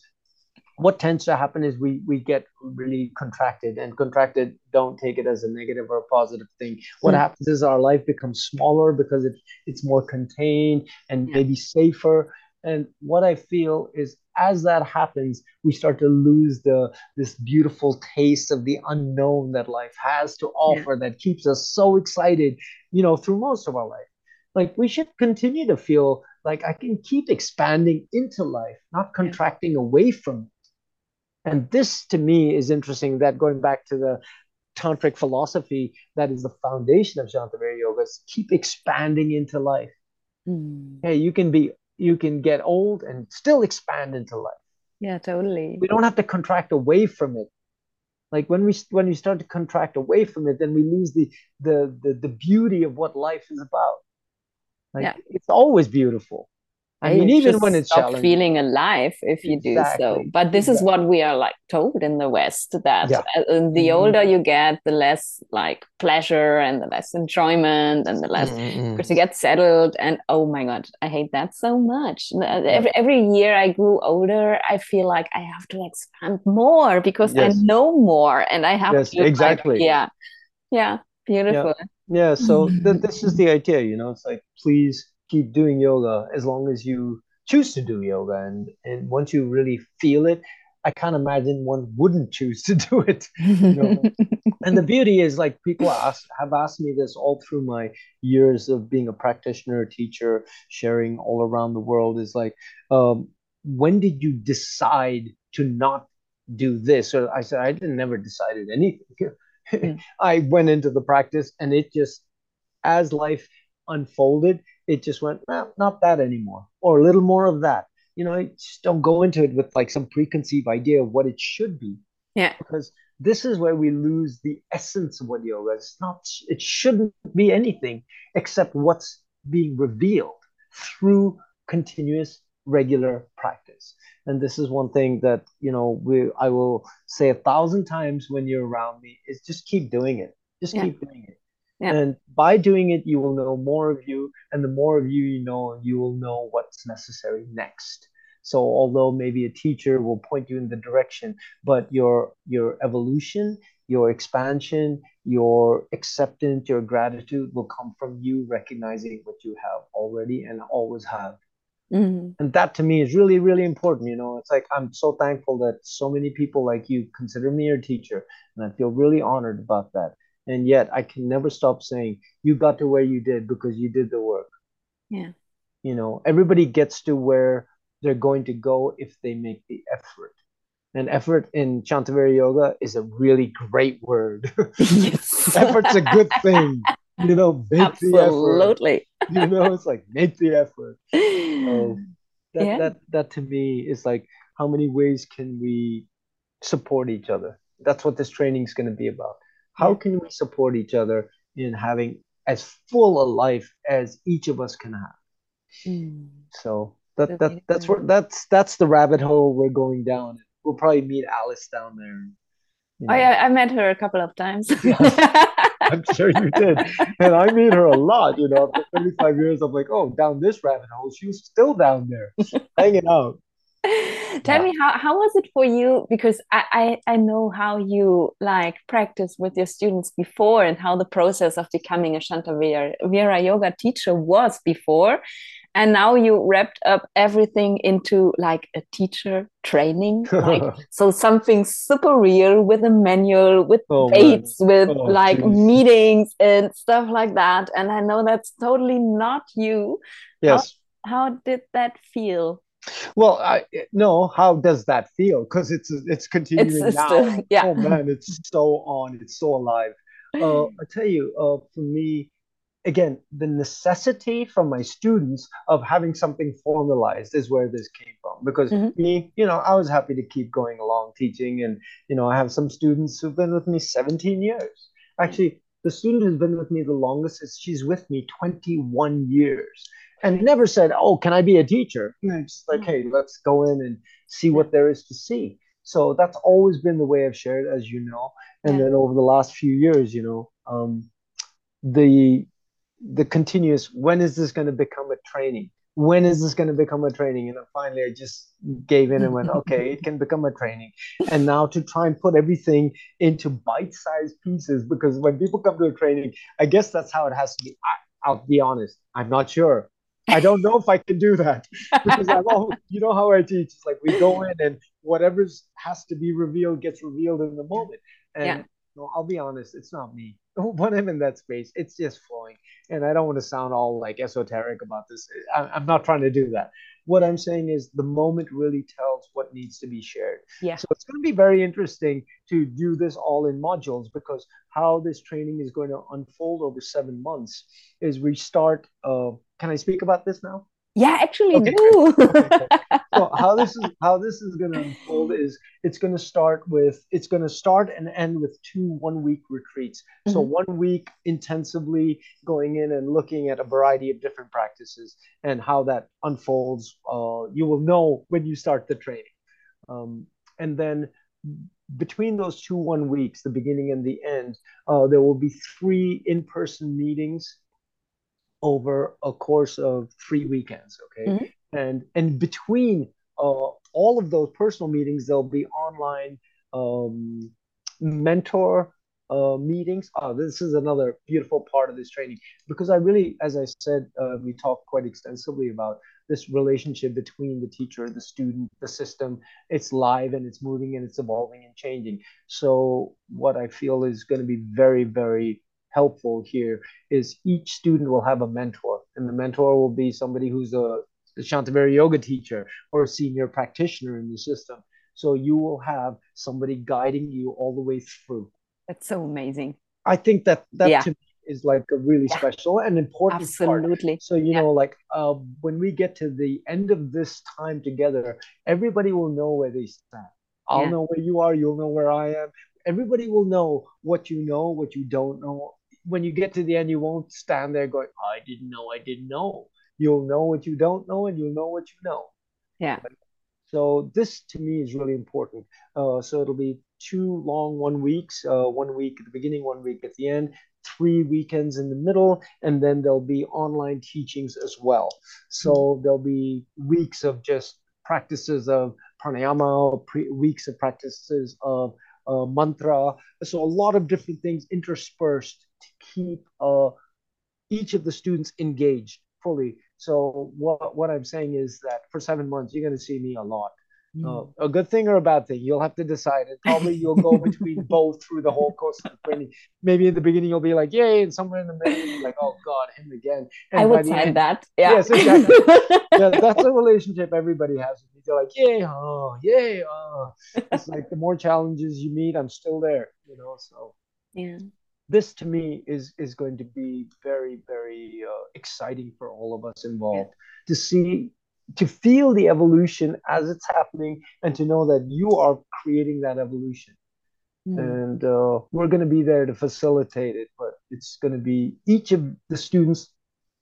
Speaker 2: what tends to happen is we we get really contracted and contracted don't take it as a negative or a positive thing what mm. happens is our life becomes smaller because it, it's more contained and yeah. maybe safer and what i feel is as that happens we start to lose the this beautiful taste of the unknown that life has to offer yeah. that keeps us so excited you know through most of our life like we should continue to feel like i can keep expanding into life not contracting yeah. away from it and this to me is interesting that going back to the tantric philosophy that is the foundation of Shantavira yoga is keep expanding into life. Mm. Hey, you can be you can get old and still expand into life.
Speaker 1: Yeah, totally.
Speaker 2: We don't have to contract away from it. Like when we when we start to contract away from it, then we lose the the the, the beauty of what life is about. Like yeah. it's always beautiful.
Speaker 1: I mean, even when it's stop feeling alive if you exactly. do so. But this exactly. is what we are like told in the West that yeah. Uh, uh, the mm-hmm. older you get, the less like pleasure and the less enjoyment and the less mm-hmm. because you get settled. And oh my god, I hate that so much. Uh, every every year I grew older, I feel like I have to expand more because yes. I know more and I have
Speaker 2: yes,
Speaker 1: to
Speaker 2: exactly.
Speaker 1: Like, yeah, yeah, beautiful.
Speaker 2: Yeah, yeah so th- this is the idea. You know, it's like please keep doing yoga as long as you choose to do yoga and and once you really feel it i can't imagine one wouldn't choose to do it you know? and the beauty is like people ask have asked me this all through my years of being a practitioner teacher sharing all around the world is like um, when did you decide to not do this or i said i didn't never decided anything mm. i went into the practice and it just as life unfolded it just went, well, not that anymore, or a little more of that. You know, just don't go into it with like some preconceived idea of what it should be.
Speaker 1: Yeah.
Speaker 2: Because this is where we lose the essence of what yoga is. It's not, it shouldn't be anything except what's being revealed through continuous regular practice and this is one thing that you know we i will say a thousand times when you're around me is just keep doing it just yeah. keep doing it And by doing it, you will know more of you. And the more of you you know, you will know what's necessary next. So although maybe a teacher will point you in the direction, but your your evolution, your expansion, your acceptance, your gratitude will come from you recognizing what you have already and always have. Mm-hmm. And that to me is really, really important. You know, it's like I'm so thankful that so many people like you consider me your teacher. And I feel really honored about that and yet i can never stop saying you got to where you did because you did the work.
Speaker 1: Yeah.
Speaker 2: You know everybody gets to where they're going to go if they make the effort. And effort in Shantavira yoga is a really great word. Yes. effort's a good thing you know make
Speaker 1: absolutely
Speaker 2: the effort. you know it's like make the effort. So that, yeah. that that to me is like how many ways can we support each other? That's what this training is going to be about how can we support each other in having as full a life as each of us can have? Mm. So that, that that's where that's that's the rabbit hole we're going down. We'll probably meet Alice down there.
Speaker 1: You know. Oh yeah, I met her a couple of times.
Speaker 2: I'm sure you did. And I meet her a lot, you know, after 35 years, I'm like, oh, down this rabbit hole. She was still down there, hanging out.
Speaker 1: Tell yeah. me how, how was it for you? Because I, I, I know how you like practice with your students before and how the process of becoming a Shantavira yoga teacher was before. And now you wrapped up everything into like a teacher training. Like so something super real with a manual, with oh, dates, with oh, like geez. meetings and stuff like that. And I know that's totally not you.
Speaker 2: Yes.
Speaker 1: How, how did that feel?
Speaker 2: Well, I no. How does that feel? Because it's it's continuing it's, it's now. Still,
Speaker 1: yeah.
Speaker 2: Oh man, it's so on. It's so alive. Uh, I tell you, uh, for me, again, the necessity from my students of having something formalized is where this came from. Because mm-hmm. me, you know, I was happy to keep going along teaching, and you know, I have some students who've been with me 17 years. Actually, the student who's been with me the longest is she's with me 21 years and never said, "Oh, can I be a teacher?" It's like, "Hey, let's go in and see what there is to see." So that's always been the way I've shared, as you know. And yeah. then over the last few years, you know, um, the the continuous when is this going to become a training? When is this going to become a training? And then finally, I just gave in and went, okay, it can become a training. And now to try and put everything into bite-sized pieces, because when people come to a training, I guess that's how it has to be. I, I'll be honest, I'm not sure I don't know if I can do that because I'm all, you know how I teach. It's like we go in and whatever has to be revealed gets revealed in the moment. And yeah. you know, I'll be honest, it's not me. When I'm in that space, it's just flowing. And I don't want to sound all like esoteric about this. I, I'm not trying to do that. What I'm saying is the moment really tells what needs to be shared.
Speaker 1: Yeah.
Speaker 2: So it's going to be very interesting to do this all in modules because how this training is going to unfold over seven months is we start uh, can I speak about this now?
Speaker 1: Yeah, actually okay. do.
Speaker 2: okay. So how this is how this is going to unfold is it's going to start with it's going to start and end with two one week retreats. Mm-hmm. So one week intensively going in and looking at a variety of different practices and how that unfolds. Uh, you will know when you start the training, um, and then between those two one weeks, the beginning and the end, uh, there will be three in person meetings over a course of three weekends. Okay, mm-hmm. and and between uh, all of those personal meetings, there'll be online um, mentor uh, meetings. Oh, this is another beautiful part of this training because I really, as I said, uh, we talked quite extensively about this relationship between the teacher, the student, the system. It's live and it's moving and it's evolving and changing. So, what I feel is going to be very, very helpful here is each student will have a mentor, and the mentor will be somebody who's a, a Shantavira yoga teacher or a senior practitioner in the system. So you will have somebody guiding you all the way through.
Speaker 1: That's so amazing.
Speaker 2: I think that that yeah. to me is like a really yeah. special and important
Speaker 1: Absolutely.
Speaker 2: Part. So you yeah. know, like uh, when we get to the end of this time together, everybody will know where they stand. I'll know where you are. You'll know where I am. Everybody will know what you know, what you don't know, when you get to the end, you won't stand there going, I didn't know, I didn't know. You'll know what you don't know, and you'll know what you know.
Speaker 1: Yeah.
Speaker 2: So this to me is really important. Uh, so it'll be two long one weeks, uh, one week at the beginning, one week at the end, three weekends in the middle, and then there'll be online teachings as well. So mm-hmm. there'll be weeks of just practices of pranayama, pre- weeks of practices of uh, mantra. So a lot of different things interspersed to keep uh, each of the students engaged fully. So what what I'm saying is that for seven months you're going to see me a lot. Mm. Uh, a good thing or a bad thing, you'll have to decide. And probably you'll go between both through the whole course of the training. Maybe in the beginning you'll be like, "Yay!" and somewhere in the middle you'll be like, "Oh God, him again." And
Speaker 1: I would say end, that. Yeah.
Speaker 2: Yes, exactly. yeah, that's a relationship everybody has with me. They're like, "Yay! Oh, yay! Oh." It's like the more challenges you meet, I'm still there. You know, so
Speaker 1: yeah
Speaker 2: this to me is is going to be very very uh, exciting for all of us involved yeah. to see to feel the evolution as it's happening and to know that you are creating that evolution. Mm. and uh, we're going to be there to facilitate it but it's going to be each of the students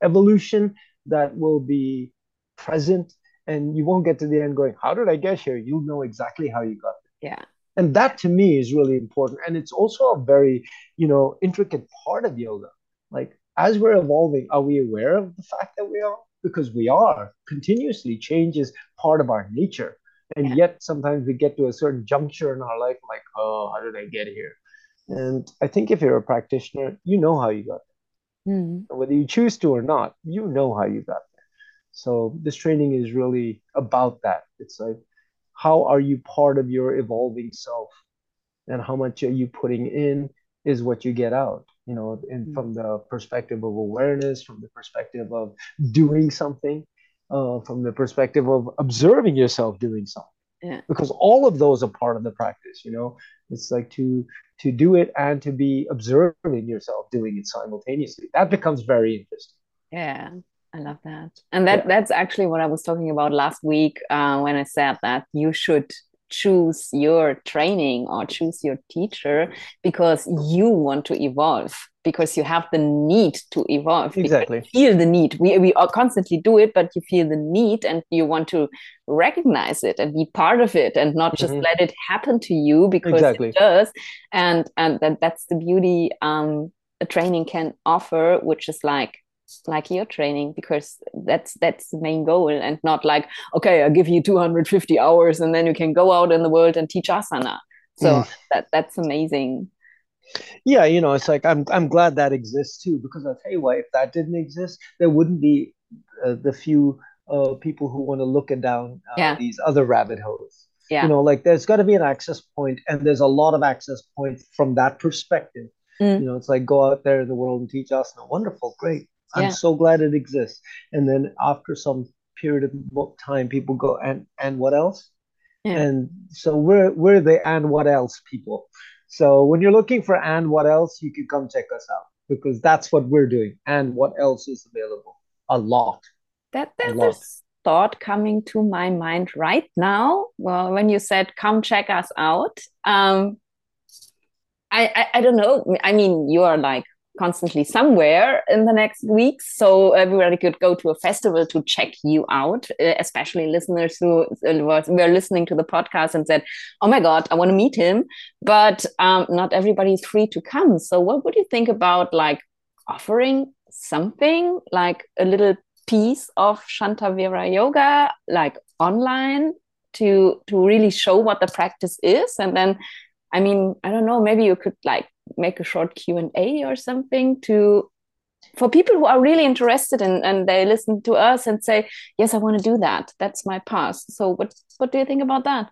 Speaker 2: evolution that will be present and you won't get to the end going how did i get here? You'll know exactly how you got
Speaker 1: there. Yeah.
Speaker 2: And that to me is really important and it's also a very you know intricate part of yoga. Like as we're evolving are we aware of the fact that we are because we are continuously change is part of our nature. And yeah. yet sometimes we get to a certain juncture in our life like oh how did i get here? And i think if you're a practitioner you know how you got there. Mm. whether you choose to or not you know how you got there. So this training is really about that. It's like how are you part of your evolving self? And how much are you putting in is what you get out you know and mm-hmm. from the perspective of awareness from the perspective of doing something uh, from the perspective of observing yourself doing something
Speaker 1: yeah.
Speaker 2: because all of those are part of the practice you know it's like to to do it and to be observing yourself doing it simultaneously that becomes very interesting
Speaker 1: yeah I love that. And that yeah. that's actually what I was talking about last week uh, when I said that you should choose your training or choose your teacher because you want to evolve because you have the need to evolve.
Speaker 2: Exactly.
Speaker 1: feel the need. We we constantly do it, but you feel the need and you want to recognize it and be part of it and not just mm-hmm. let it happen to you because exactly. it does. And and that, that's the beauty um, a training can offer, which is like like your training because that's that's the main goal and not like okay i give you 250 hours and then you can go out in the world and teach asana so mm. that that's amazing
Speaker 2: yeah you know it's like i'm i'm glad that exists too because i'll tell you what if that didn't exist there wouldn't be uh, the few uh, people who want to look down uh, yeah. these other rabbit holes yeah. you know like there's got to be an access point and there's a lot of access points from that perspective mm. you know it's like go out there in the world and teach us wonderful great i'm yeah. so glad it exists and then after some period of time people go and and what else yeah. and so we're we're the and what else people so when you're looking for and what else, you can come check us out because that's what we're doing. And what else is available? A lot.
Speaker 1: That there's a this thought coming to my mind right now. Well, when you said come check us out, um, I, I I don't know. I mean, you are like constantly somewhere in the next weeks. So everybody could go to a festival to check you out, uh, especially listeners who uh, were listening to the podcast and said, Oh my God, I want to meet him. But um, not everybody is free to come. So what would you think about like offering something like a little piece of Shantavira yoga, like online to to really show what the practice is and then i mean i don't know maybe you could like make a short q&a or something to for people who are really interested in and they listen to us and say yes i want to do that. That's my path. So what what do you think about that?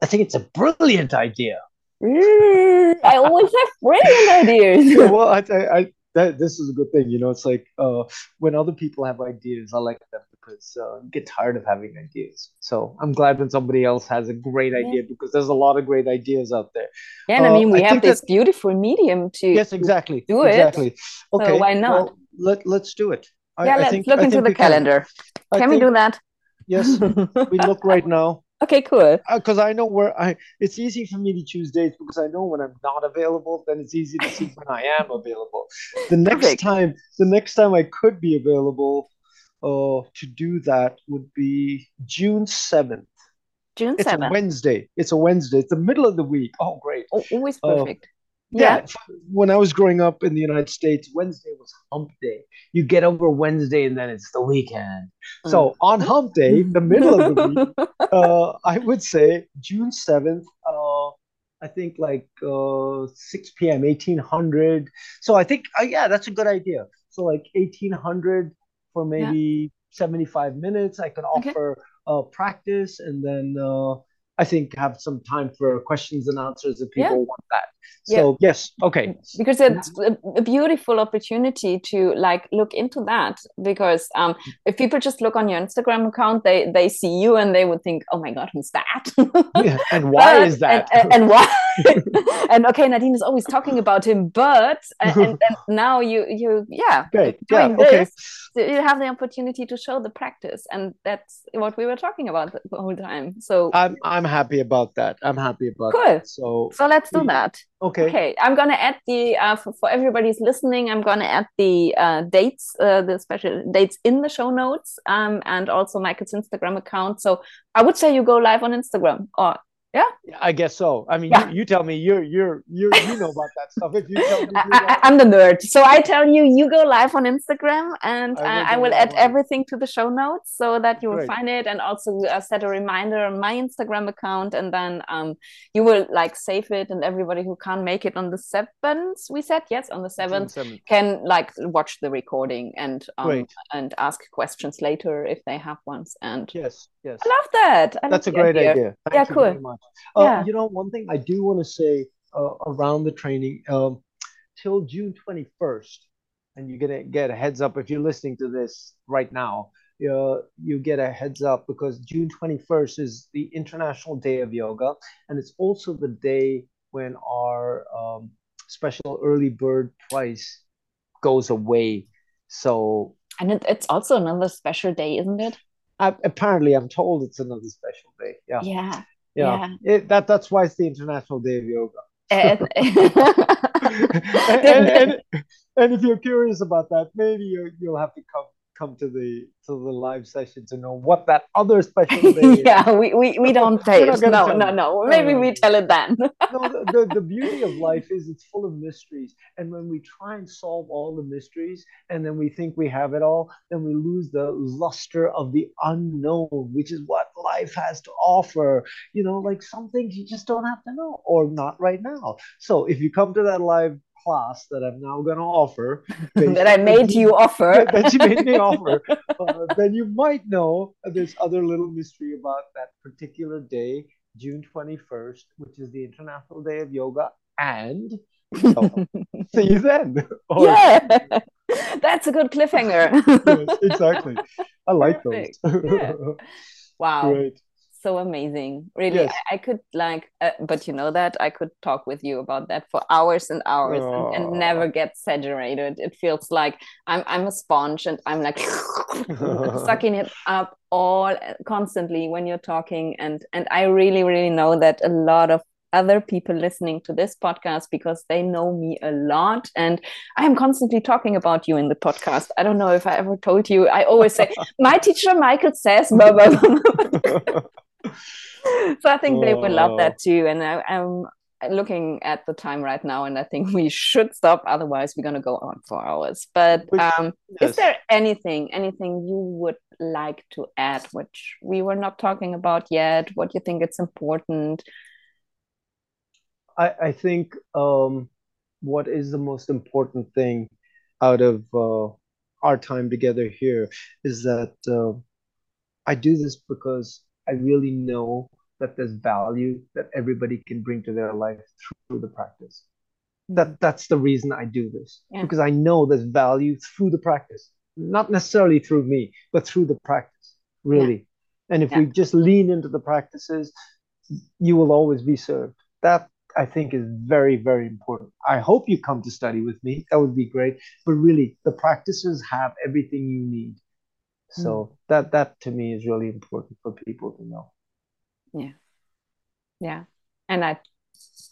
Speaker 2: I think it's a brilliant idea.
Speaker 1: Mm, I always have brilliant ideas.
Speaker 2: Well I, I, that this is a good thing. You know, it's like uh, when other people have ideas, I like them because uh, you get tired of having ideas. So I'm glad when somebody else has a great yeah. idea because there's a lot of great ideas out there.
Speaker 1: Yeah, and uh, I mean we I have this that, beautiful medium to
Speaker 2: yes, exactly,
Speaker 1: do
Speaker 2: it. Exactly.
Speaker 1: Okay, so why not?
Speaker 2: Well, let Let's do it.
Speaker 1: Yeah, I, let's think, look into the calendar. Can, can we do that?
Speaker 2: Yes, we look right now.
Speaker 1: Okay, cool.
Speaker 2: Because uh, I know where I. It's easy for me to choose dates because I know when I'm not available. Then it's easy to see when I am available. The next Perfect. time, the next time I could be available, uh, to do that would be June seventh.
Speaker 1: June
Speaker 2: seventh. It's a Wednesday. It's a Wednesday. It's the middle of the week. Oh, great.
Speaker 1: Oh, always uh, perfect. Uh,
Speaker 2: yeah. yeah. When I was growing up in the United States, Wednesday was hump day. You get over Wednesday and then it's the weekend. Mm. So on hump day, the middle of the week, uh, I would say June 7th, uh, I think like uh, 6 p.m., 1800. So I think, uh, yeah, that's a good idea. So like 1800 for maybe yeah. 75 minutes. I could offer okay. Uh, practice and then uh, I think have some time for questions and answers if people yeah. want that. So yeah. yes, okay.
Speaker 1: Because it's a, beautiful opportunity to like look into that. Because um, if people just look on your Instagram account, they they see you and they would think, oh my god, who's that?
Speaker 2: yeah. And why but, is that?
Speaker 1: And, and, and why? and okay, Nadine is always talking about him, but and, and now you you yeah,
Speaker 2: Great. yeah, okay.
Speaker 1: so you have the opportunity to show the practice, and that's what we were talking about the whole time. So
Speaker 2: I'm I'm happy about that. I'm happy about
Speaker 1: cool.
Speaker 2: That. So
Speaker 1: so let's do that.
Speaker 2: Okay.
Speaker 1: Okay. I'm gonna add the uh, for, for everybody's listening. I'm gonna add the uh, dates, uh, the special dates in the show notes, um, and also Michael's Instagram account. So I would say you go live on Instagram, or yeah,
Speaker 2: I guess so. I mean, yeah. you, you, tell me you're you're you're you know about that stuff. If you tell me,
Speaker 1: I, am the nerd, so I tell you, you go live on Instagram, and I will, I will add everything to the show notes so that you will Great. find it, and also uh, set a reminder on my Instagram account, and then um, you will like save it, and everybody who can't make it on the seventh, we said yes, on the seventh, can like watch the recording and um, and ask questions later if they have ones. And
Speaker 2: yes, yes,
Speaker 1: I love that. I
Speaker 2: That's
Speaker 1: love
Speaker 2: a great idea. idea.
Speaker 1: yeah, cool.
Speaker 2: Uh, yeah. You know, one thing I do want to say uh, around the training um, till June 21st, and you're gonna get a heads up if you're listening to this right now. Uh, you get a heads up because June 21st is the International Day of Yoga, and it's also the day when our um, special early bird price goes away. So,
Speaker 1: and it, it's also another special day, isn't it?
Speaker 2: I, apparently, I'm told it's another special day. Yeah.
Speaker 1: Yeah
Speaker 2: yeah, yeah. It, that that's why it's the International Day of Yoga. and, and, and, and, if you're curious about that, maybe you, you'll have to come come to the to the live session to know what that other special day
Speaker 1: yeah, we, we, we don't say it. No, no, no. Maybe we tell it then. no,
Speaker 2: the, the, the beauty of life is it's full of mysteries. And when we try and solve all the mysteries and then we think we have it all, then we lose the luster of the unknown, which is what life has to offer. You know, like some things you just don't have to know or not right now. So if you come to that live class that I'm now going to offer
Speaker 1: that I made you offer
Speaker 2: that you made me offer, uh, then you might know this other little mystery about that particular day, June 21st, which is the International Day of Yoga, and so, see you then.
Speaker 1: Or, yeah, that's a good cliffhanger.
Speaker 2: yes, exactly. I like Perfect. those.
Speaker 1: Yeah. Wow. Great. So amazing. Really yes. I, I, could like uh, but you know that i could talk with you about that for hours and hours and, and, never get saturated. It feels like i'm i'm a sponge and i'm like sucking it up all constantly when you're talking. And and i really really know that a lot of other people listening to this podcast because they know me a lot and I am constantly talking about you in the podcast. I don't know if I ever told you. I always say, my teacher Michael says, blah, blah, blah. so I think they would love that oh. too. And I, am looking at the time right now, and I think we should stop. Otherwise, we're going to go on for hours. But um, yes. is there anything, anything you would like to add, which we were not talking about yet? What you think it's important?
Speaker 2: I, I think um, what is the most important thing out of uh, our time together here is that uh, I do this because I really know that there's value that everybody can bring to their life through the practice. That that's the reason I do this yeah. because I know there's value through the practice, not necessarily through me, but through the practice, really. Yeah. And if yeah. we just lean into the practices, you will always be served. That I think is very, very important. I hope you come to study with me. That would be great. But really, the practices have everything you need. So mm. that that to me is really important for people to know.
Speaker 1: Yeah. Yeah. And I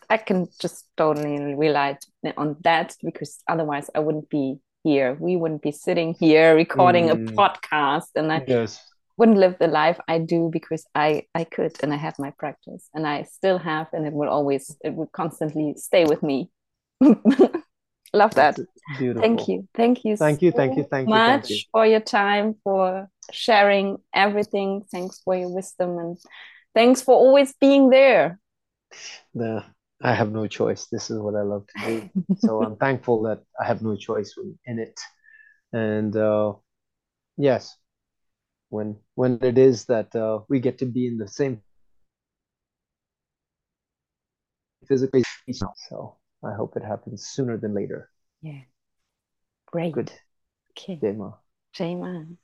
Speaker 1: I can just totally rely on that because otherwise I wouldn't be here. We wouldn't be sitting here recording mm. a podcast and I yes. Wouldn't live the life I do because I I could and I have my practice and I still have and it will always it will constantly stay with me. Love that. Beautiful. Thank you. Thank you.
Speaker 2: Thank you. Thank you. Thank you.
Speaker 1: Much
Speaker 2: thank you.
Speaker 1: for your time, for sharing everything. Thanks for your wisdom and thanks for always being there.
Speaker 2: The, I have no choice. This is what I love to do. so I'm thankful that I have no choice in it. And uh, yes, when when it is that uh, we get to be in the same physically, so I hope it happens sooner than later.
Speaker 1: Yeah. Great.
Speaker 2: Good.
Speaker 1: Okay.
Speaker 2: Jema.
Speaker 1: Jema.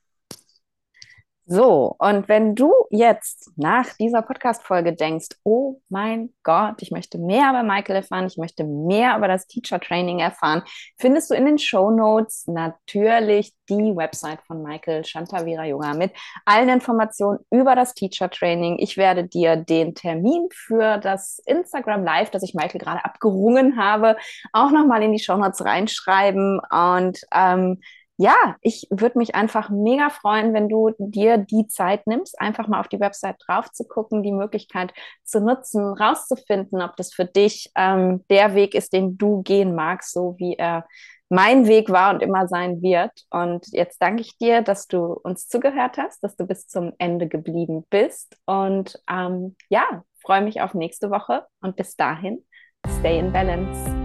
Speaker 1: So, und wenn du jetzt nach dieser Podcast-Folge denkst, oh mein Gott, ich möchte mehr über Michael erfahren, ich möchte mehr über das Teacher Training erfahren, findest du in den Show Notes natürlich die Website von Michael Shantavira Yoga mit allen Informationen über das Teacher Training. Ich werde dir den Termin für das Instagram Live, das ich Michael gerade abgerungen habe, auch nochmal in die Show Notes reinschreiben und ähm, ja, ich würde mich einfach mega freuen, wenn du dir die Zeit nimmst, einfach mal auf die Website drauf zu gucken, die Möglichkeit zu nutzen, rauszufinden, ob das für dich ähm, der Weg ist, den du gehen magst, so wie er mein Weg war und immer sein wird. Und jetzt danke ich dir, dass du uns zugehört hast, dass du bis zum Ende geblieben bist. Und ähm, ja, freue mich auf nächste Woche und bis dahin, stay in balance.